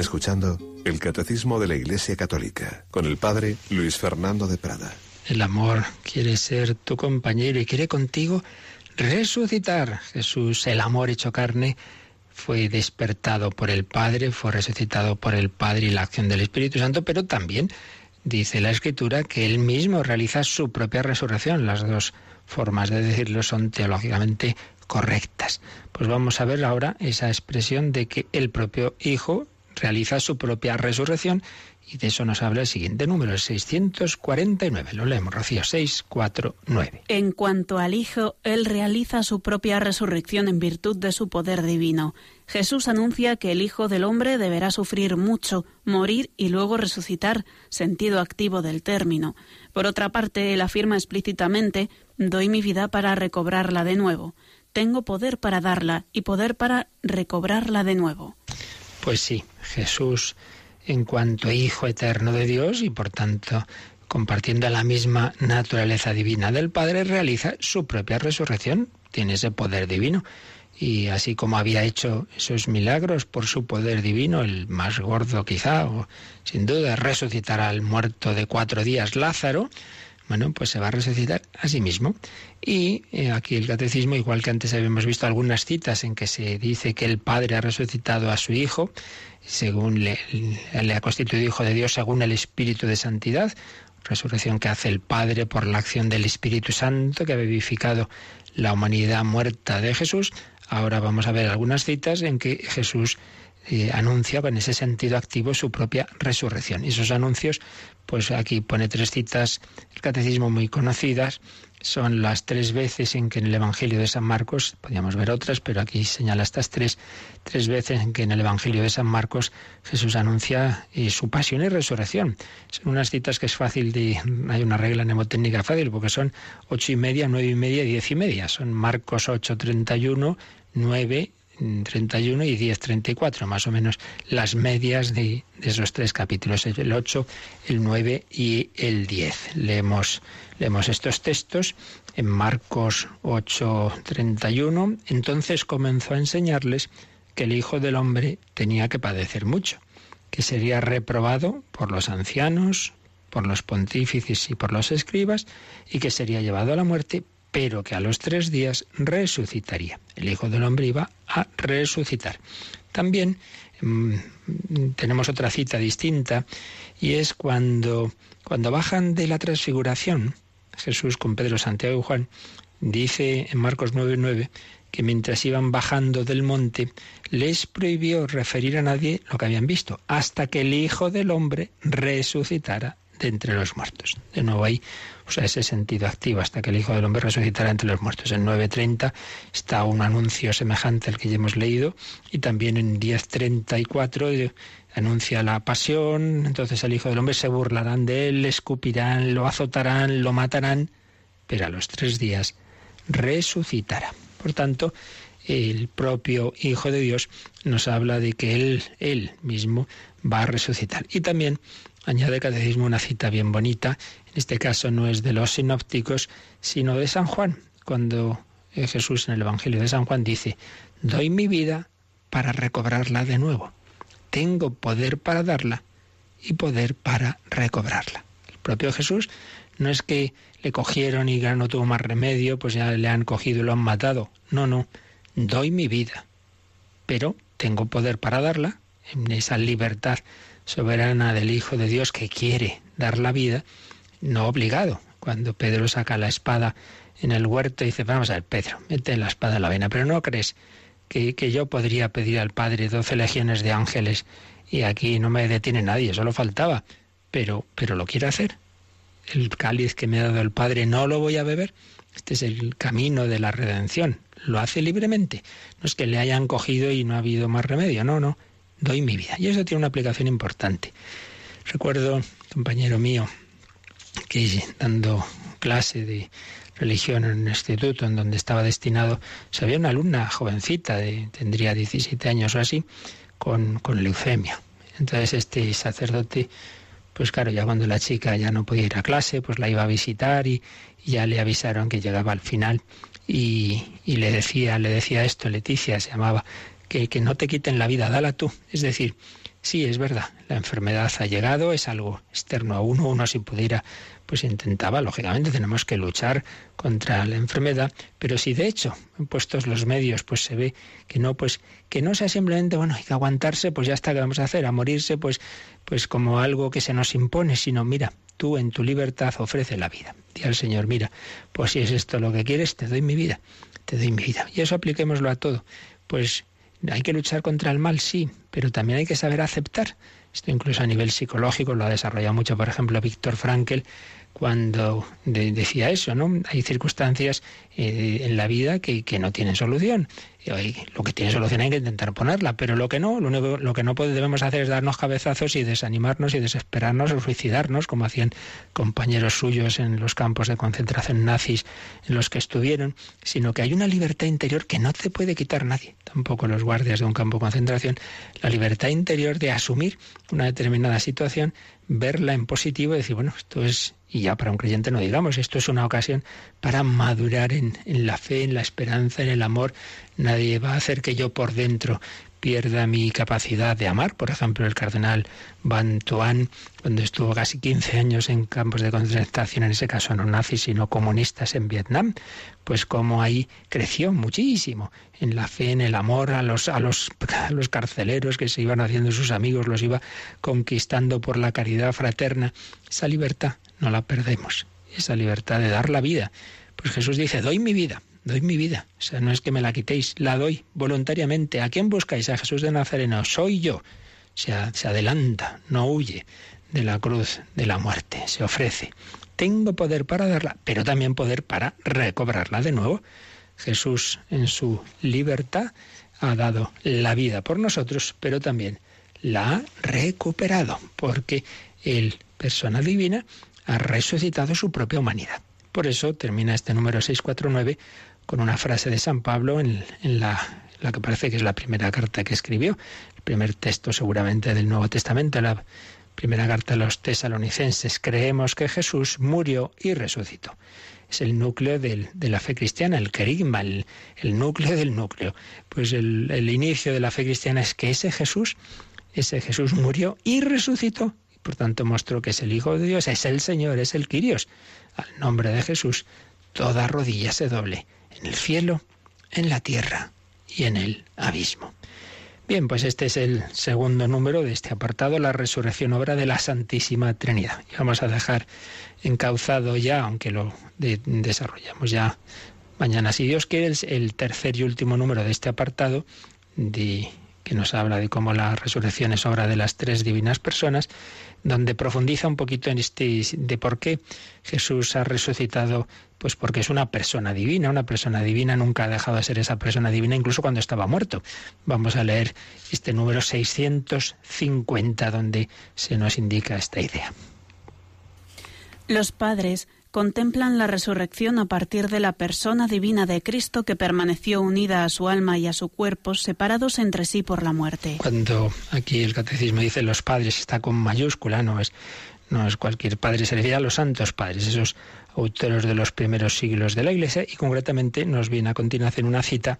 Escuchando el Catecismo de la Iglesia Católica con el Padre Luis Fernando de Prada. El amor quiere ser tu compañero y quiere contigo resucitar. Jesús, el amor hecho carne, fue despertado por el Padre, fue resucitado por el Padre y la acción del Espíritu Santo, pero también dice la Escritura que Él mismo realiza su propia resurrección. Las dos formas de decirlo son teológicamente correctas. Pues vamos a ver ahora esa expresión de que el propio Hijo realiza su propia resurrección y de eso nos habla el siguiente número, el 649. Lo leemos, Rocío, 649. En cuanto al Hijo, Él realiza su propia resurrección en virtud de su poder divino. Jesús anuncia que el Hijo del Hombre deberá sufrir mucho, morir y luego resucitar, sentido activo del término. Por otra parte, Él afirma explícitamente, doy mi vida para recobrarla de nuevo. Tengo poder para darla y poder para recobrarla de nuevo. Pues sí, Jesús, en cuanto Hijo eterno de Dios y por tanto compartiendo la misma naturaleza divina del Padre, realiza su propia resurrección, tiene ese poder divino. Y así como había hecho esos milagros por su poder divino, el más gordo quizá, o sin duda resucitar al muerto de cuatro días Lázaro, bueno, pues se va a resucitar a sí mismo. Y eh, aquí el catecismo, igual que antes habíamos visto algunas citas en que se dice que el Padre ha resucitado a su Hijo, según le, ha constituido Hijo de Dios según el Espíritu de Santidad, resurrección que hace el Padre por la acción del Espíritu Santo que ha vivificado la humanidad muerta de Jesús. Ahora vamos a ver algunas citas en que Jesús eh, anuncia con ese sentido activo su propia resurrección. Y esos anuncios, pues aquí pone tres citas, el catecismo muy conocidas, son las tres veces en que en el Evangelio de San Marcos, podríamos ver otras, pero aquí señala estas tres, tres veces en que en el Evangelio de San Marcos Jesús anuncia eh, su pasión y resurrección. Son unas citas que es fácil de, hay una regla mnemotécnica fácil, porque son ocho y media, nueve y media diez y media. Son Marcos 8, 31, 9 31 y 10, 34, más o menos las medias de, esos tres capítulos, el 8, el 9 y el 10. Leemos, leemos estos textos en Marcos 8, 31. Entonces comenzó a enseñarles que el Hijo del Hombre tenía que padecer mucho, que sería reprobado por los ancianos, por los pontífices y por los escribas, y que sería llevado a la muerte pero que a los tres días resucitaría. El Hijo del Hombre iba a resucitar. También mm, tenemos otra cita distinta y es cuando, cuando bajan de la transfiguración, Jesús con Pedro, Santiago y Juan, dice en Marcos 9:9 que mientras iban bajando del monte, les prohibió referir a nadie lo que habían visto, hasta que el Hijo del Hombre resucitara de entre los muertos. De nuevo ahí, o sea, ese sentido activo hasta que el Hijo del Hombre resucitará entre los muertos. En 9.30 está un anuncio semejante al que ya hemos leído y también en 10.34 eh, anuncia la pasión, entonces el Hijo del Hombre se burlarán de él, le escupirán, lo azotarán, lo matarán, pero a los tres días resucitará. Por tanto, el propio Hijo de Dios nos habla de que Él, Él mismo, va a resucitar. Y también añade Catecismo una cita bien bonita, en este caso no es de los sinópticos, sino de San Juan, cuando Jesús en el Evangelio de San Juan dice, doy mi vida para recobrarla de nuevo. Tengo poder para darla y poder para recobrarla. El propio Jesús no es que le cogieron y ya no tuvo más remedio, pues ya le han cogido y lo han matado. No, no, doy mi vida, pero tengo poder para darla en esa libertad soberana del Hijo de Dios que quiere dar la vida, no obligado. Cuando Pedro saca la espada en el huerto dice, vamos a ver, Pedro, mete la espada en la vena, pero no crees que, que yo podría pedir al Padre doce legiones de ángeles y aquí no me detiene nadie, solo faltaba, pero, pero lo quiere hacer. El cáliz que me ha dado el Padre no lo voy a beber. Este es el camino de la redención. Lo hace libremente. No es que le hayan cogido y no ha habido más remedio. No, no. Doy mi vida. Y eso tiene una aplicación importante. Recuerdo, compañero mío, que dando clase de religión en un instituto en donde estaba destinado, se había una alumna jovencita, de, tendría 17 años o así, con, leucemia. Entonces este sacerdote, pues claro, ya cuando la chica ya no podía ir a clase, pues la iba a visitar y, ya le avisaron que llegaba al final y, y, le decía, le decía esto, Leticia se llamaba, que, no te quiten la vida, dala tú. Es decir, sí, es verdad, la enfermedad ha llegado, es algo externo a uno, uno si pudiera pues intentaba, lógicamente tenemos que luchar contra la enfermedad, pero si de hecho, puestos los medios, pues se ve que no, pues que no sea simplemente, bueno, hay que aguantarse, pues ya está, ¿qué vamos a hacer? A morirse, pues, pues como algo que se nos impone, sino mira, tú en tu libertad ofrece la vida. Y al Señor, mira, pues si es esto lo que quieres, te doy mi vida, te doy mi vida. Y eso apliquémoslo a todo. Pues hay que luchar contra el mal, sí, pero también hay que saber aceptar. Esto incluso a nivel psicológico lo ha desarrollado mucho, por ejemplo, Víctor Frankel, cuando decía eso, ¿no? Hay circunstancias eh, en la vida que, que, no tienen solución. Y lo que tiene solución hay que intentar ponerla, pero lo que no, lo único lo que no debemos hacer es darnos cabezazos y desanimarnos y desesperarnos o suicidarnos, como hacían compañeros suyos en los campos de concentración nazis en los que estuvieron, sino que hay una libertad interior que no te puede quitar nadie, tampoco los guardias de un campo de concentración, la libertad interior de asumir una determinada situación, verla en positivo y decir, bueno, esto es y ya para un creyente no digamos, esto es una ocasión para madurar en, en, la fe, en la esperanza, en el amor. Nadie va a hacer que yo por dentro pierda mi capacidad de amar. Por ejemplo, el cardenal Van Tuan, cuando estuvo casi 15 años en campos de concentración, en ese caso no nazis, sino comunistas en Vietnam, pues como ahí creció muchísimo en la fe, en el amor a los, a los, a los carceleros que se iban haciendo sus amigos, los iba conquistando por la caridad fraterna. Esa libertad no la perdemos, esa libertad de dar la vida. Pues Jesús dice, doy mi vida, doy mi vida. O sea, no es que me la quitéis, la doy voluntariamente. ¿A quién buscáis? A Jesús de Nazareno. Soy yo. Se, se adelanta, no huye de la cruz, de la muerte, se ofrece. Tengo poder para darla, pero también poder para recobrarla de nuevo. Jesús en su libertad ha dado la vida por nosotros, pero también la ha recuperado, porque Él, persona divina, ha resucitado su propia humanidad. Por eso termina este número 649 con una frase de San Pablo en, la, que parece que es la primera carta que escribió, el primer texto seguramente del Nuevo Testamento, la primera carta a los tesalonicenses. Creemos que Jesús murió y resucitó. Es el núcleo de la fe cristiana, el querigma, el, núcleo del núcleo. Pues el, el inicio de la fe cristiana es que ese Jesús, ese Jesús murió y resucitó. Por tanto mostró que es el Hijo de Dios, es el Señor, es el Quirios. Al nombre de Jesús, toda rodilla se doble en el cielo, en la tierra y en el abismo. Bien, pues este es el segundo número de este apartado, la resurrección obra de la Santísima Trinidad. Y vamos a dejar encauzado ya, aunque lo desarrollamos ya mañana, si Dios quiere, el tercer y último número de este apartado, de, que nos habla de cómo la resurrección es obra de las tres divinas personas, donde profundiza un poquito en este de por qué Jesús ha resucitado, pues porque es una persona divina, una persona divina nunca ha dejado de ser esa persona divina incluso cuando estaba muerto. Vamos a leer este número 650 donde se nos indica esta idea. Los padres contemplan la resurrección a partir de la persona divina de Cristo que permaneció unida a su alma y a su cuerpo, separados entre sí por la muerte. Cuando aquí el catecismo dice los padres está con mayúscula, no es no es cualquier padre, se refiere a los santos padres, esos autores de los primeros siglos de la Iglesia, y concretamente nos viene a continuación una cita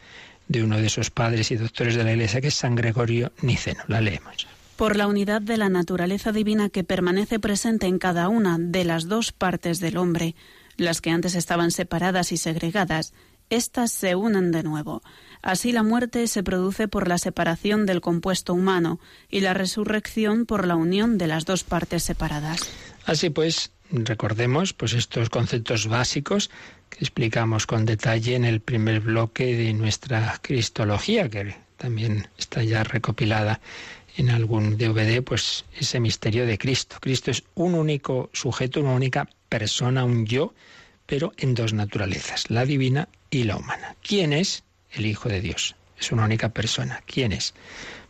de uno de esos padres y doctores de la Iglesia, que es San Gregorio Niceno. La leemos por la unidad de la naturaleza divina que permanece presente en cada una de las dos partes del hombre, las que antes estaban separadas y segregadas, éstas se unen de nuevo. Así la muerte se produce por la separación del compuesto humano y la resurrección por la unión de las dos partes separadas. Así pues, recordemos pues estos conceptos básicos que explicamos con detalle en el primer bloque de nuestra cristología, que también está ya recopilada en algún DVD, pues ese misterio de Cristo. Cristo es un único sujeto, una única persona, un yo, pero en dos naturalezas, la divina y la humana. ¿Quién es? El Hijo de Dios. Es una única persona. ¿Quién es?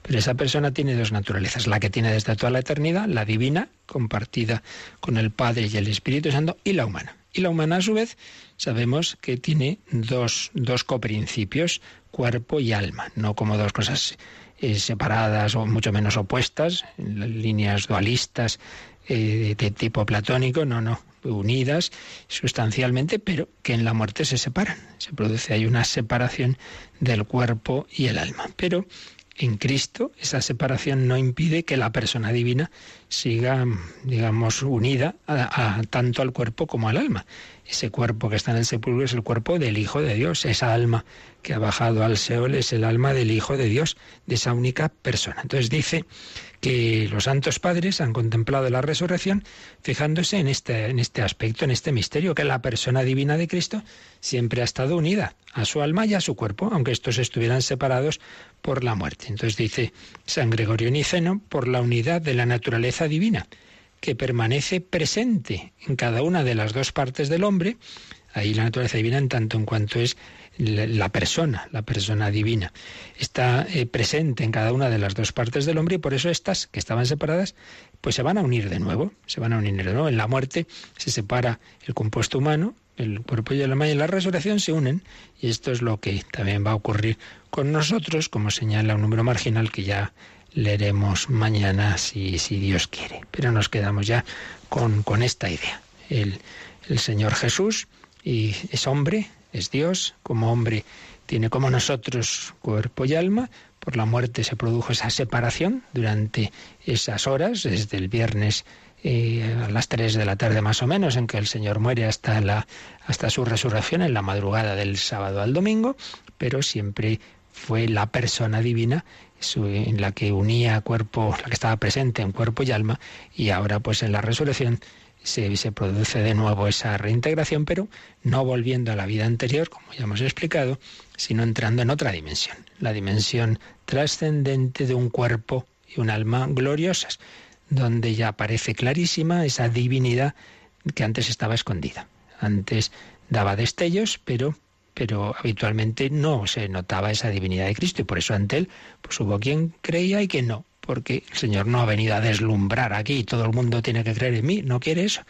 Pero esa persona tiene dos naturalezas, la que tiene desde toda la eternidad, la divina, compartida con el Padre y el Espíritu Santo, y la humana. Y la humana, a su vez, sabemos que tiene dos, dos coprincipios, cuerpo y alma, no como dos cosas eh, separadas o mucho menos opuestas, líneas dualistas eh, de tipo platónico, no, no, unidas sustancialmente, pero que en la muerte se separan. Se produce ahí una separación del cuerpo y el alma. Pero en Cristo esa separación no impide que la persona divina siga, digamos, unida a, tanto al cuerpo como al alma. Ese cuerpo que está en el sepulcro es el cuerpo del Hijo de Dios. Esa alma que ha bajado al Seol es el alma del Hijo de Dios, de esa única persona. Entonces dice que los santos padres han contemplado la resurrección fijándose en este, en este aspecto, en este misterio, que la persona divina de Cristo siempre ha estado unida a su alma y a su cuerpo, aunque estos estuvieran separados por la muerte. Entonces dice San Gregorio Niceno, por la unidad de la naturaleza divina, que permanece presente en cada una de las dos partes del hombre, ahí la naturaleza divina en tanto en cuanto es la persona, la persona divina, está eh, presente en cada una de las dos partes del hombre y por eso estas que estaban separadas, pues se van a unir de nuevo, se van a unir de nuevo. En la muerte se separa el compuesto humano, el cuerpo y el alma y en la resurrección se unen y esto es lo que también va a ocurrir con nosotros, como señala un número marginal que ya leeremos mañana si, si Dios quiere. Pero nos quedamos ya con, con esta idea. El, el Señor Jesús y es hombre, es Dios, como hombre tiene como nosotros cuerpo y alma, por la muerte se produjo esa separación durante esas horas, desde el viernes eh, a las 3 de la tarde más o menos, en que el Señor muere hasta, la, hasta su resurrección en la madrugada del sábado al domingo, pero siempre fue la persona divina en la que unía cuerpo, la que estaba presente en cuerpo y alma, y ahora pues en la resurrección se, se, produce de nuevo esa reintegración, pero no volviendo a la vida anterior, como ya hemos explicado, sino entrando en otra dimensión, la dimensión trascendente de un cuerpo y un alma gloriosas, donde ya aparece clarísima esa divinidad que antes estaba escondida. Antes daba destellos, pero pero habitualmente no se notaba esa divinidad de Cristo y por eso ante él pues hubo quien creía y quien no, porque el Señor no ha venido a deslumbrar aquí, todo el mundo tiene que creer en mí, no quiere eso.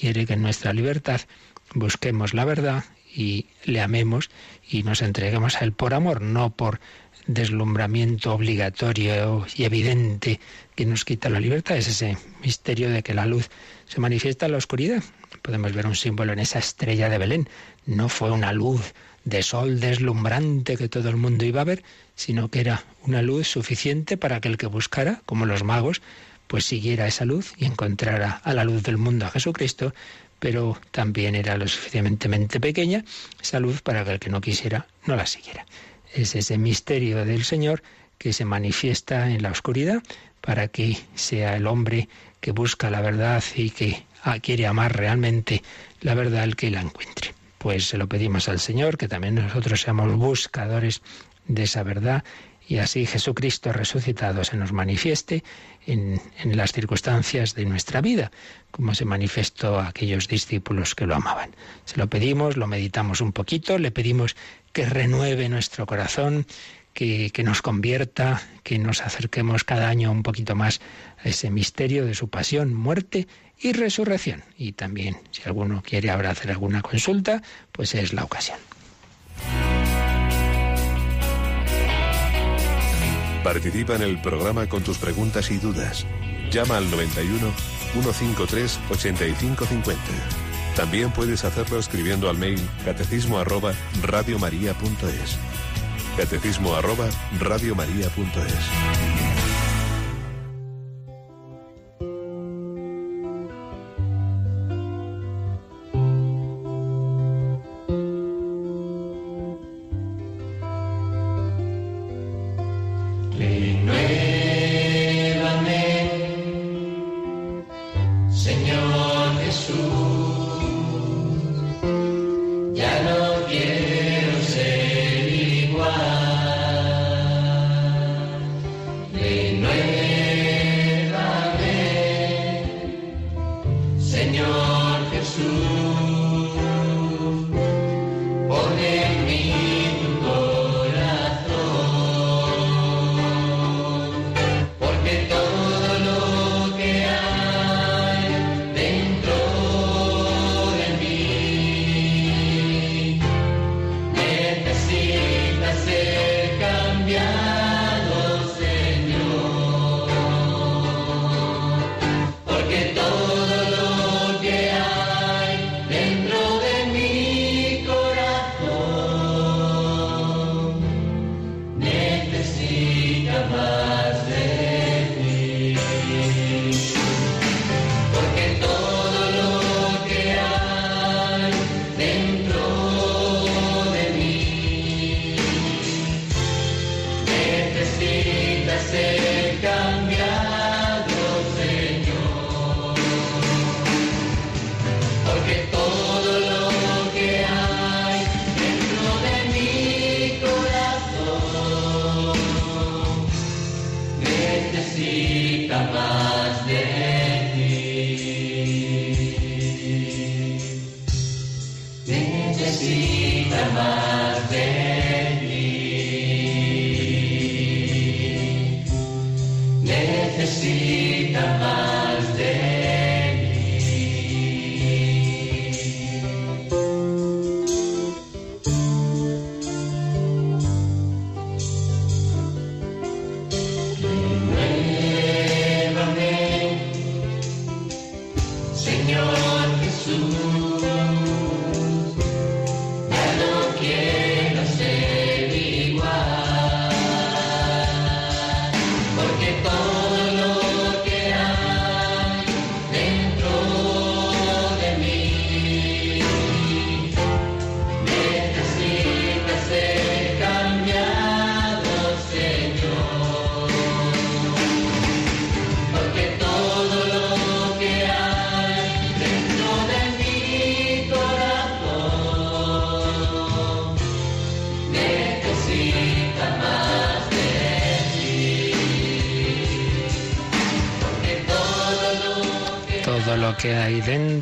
Quiere que en nuestra libertad busquemos la verdad y le amemos y nos entreguemos a Él por amor, no por deslumbramiento obligatorio y evidente que nos quita la libertad. Es ese misterio de que la luz se manifiesta en la oscuridad. Podemos ver un símbolo en esa estrella de Belén. No fue una luz de sol deslumbrante que todo el mundo iba a ver, sino que era una luz suficiente para que el que buscara, como los magos, pues siguiera esa luz y encontrara a la luz del mundo a Jesucristo, pero también era lo suficientemente pequeña esa luz para que el que no quisiera no la siguiera. Es ese misterio del Señor que se manifiesta en la oscuridad para que sea el hombre que busca la verdad y que quiere amar realmente la verdad el que la encuentre pues se lo pedimos al Señor, que también nosotros seamos buscadores de esa verdad y así Jesucristo resucitado se nos manifieste en, en, las circunstancias de nuestra vida, como se manifestó a aquellos discípulos que lo amaban. Se lo pedimos, lo meditamos un poquito, le pedimos que renueve nuestro corazón, que, que nos convierta, que nos acerquemos cada año un poquito más a ese misterio de su pasión, muerte y resurrección. Y también, si alguno quiere ahora hacer alguna consulta, pues es la ocasión. Participa en el programa con tus preguntas y dudas. Llama al 91 153 8550. También puedes hacerlo escribiendo al mail catecismo arroba radiomaria.es. Catecismo arroba radiomaria.es.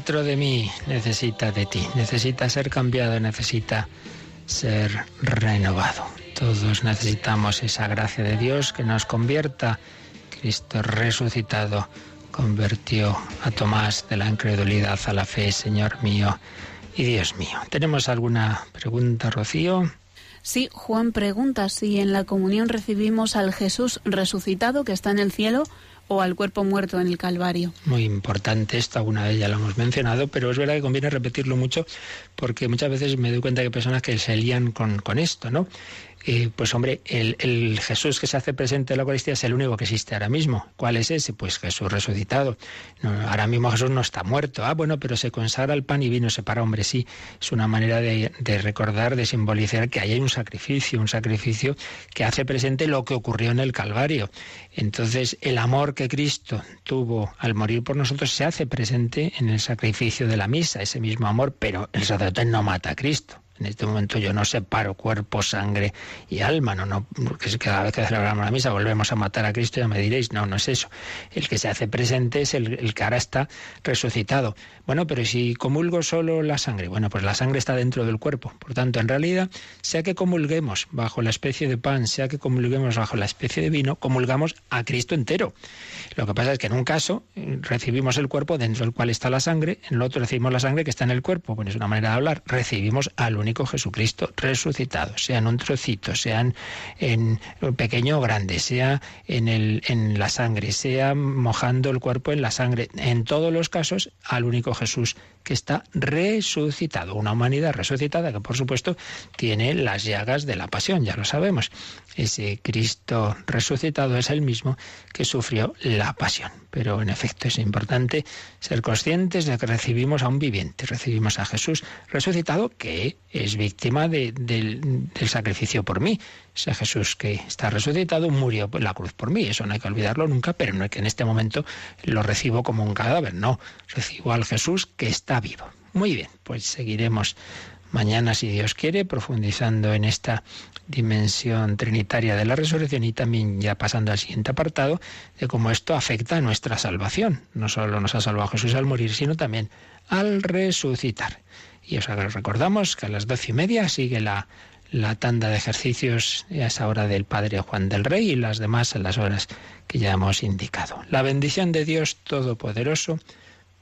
dentro de mí necesita de ti, necesita ser cambiado, necesita ser renovado. Todos necesitamos esa gracia de Dios que nos convierta. Cristo resucitado convirtió a Tomás de la incredulidad a la fe, Señor mío y Dios mío. ¿Tenemos alguna pregunta, Rocío? Sí, Juan pregunta si en la comunión recibimos al Jesús resucitado que está en el cielo o al cuerpo muerto en el Calvario. Muy importante esto, alguna vez ya lo hemos mencionado, pero es verdad que conviene repetirlo mucho porque muchas veces me doy cuenta que hay personas que se lían con, con esto, ¿no? Pues hombre, el, Jesús que se hace presente en la Eucaristía es el único que existe ahora mismo. ¿Cuál es ese? Pues Jesús resucitado. ahora mismo Jesús no está muerto. Ah, bueno, pero se consagra el pan y vino separa. Hombre, sí, es una manera de, de recordar, de simbolizar que ahí hay un sacrificio, un sacrificio que hace presente lo que ocurrió en el Calvario. Entonces, el amor que Cristo tuvo al morir por nosotros se hace presente en el sacrificio de la misa, ese mismo amor, pero el sacerdote no mata a Cristo. En este momento yo no separo cuerpo, sangre y alma, no, no, porque cada vez que celebramos la misa volvemos a matar a Cristo, ya me diréis, no, no es eso. El que se hace presente es el, que ahora está resucitado. Bueno, pero si comulgo solo la sangre, bueno, pues la sangre está dentro del cuerpo. Por tanto, en realidad, sea que comulguemos bajo la especie de pan, sea que comulguemos bajo la especie de vino, comulgamos a Cristo entero. Lo que pasa es que en un caso recibimos el cuerpo dentro del cual está la sangre, en el otro recibimos la sangre que está en el cuerpo. Bueno, es una manera de hablar. Recibimos al único Jesucristo resucitado, sea en un trocito, sea en, pequeño o grande, sea en, el, en la sangre, sea mojando el cuerpo en la sangre, en todos los casos al único Jesús está resucitado, una humanidad resucitada que por supuesto tiene las llagas de la pasión, ya lo sabemos. Ese Cristo resucitado es el mismo que sufrió la pasión. Pero en efecto es importante ser conscientes de que recibimos a un viviente, recibimos a Jesús resucitado que es víctima del sacrificio por mí. Ese Jesús que está resucitado murió en la cruz por mí, eso no hay que olvidarlo nunca, pero no es que en este momento lo recibo como un cadáver, no, recibo al Jesús que vivo. Muy bien, pues seguiremos mañana, si Dios quiere, profundizando en esta dimensión trinitaria de la resurrección y también ya pasando al siguiente apartado de cómo esto afecta a nuestra salvación. No solo nos ha salvado Jesús al morir, sino también al resucitar. Y os recordamos que a las doce y media sigue la, la tanda de ejercicios a esa hora del Padre Juan del Rey y las demás a las horas que ya hemos indicado. La bendición de Dios Todopoderoso,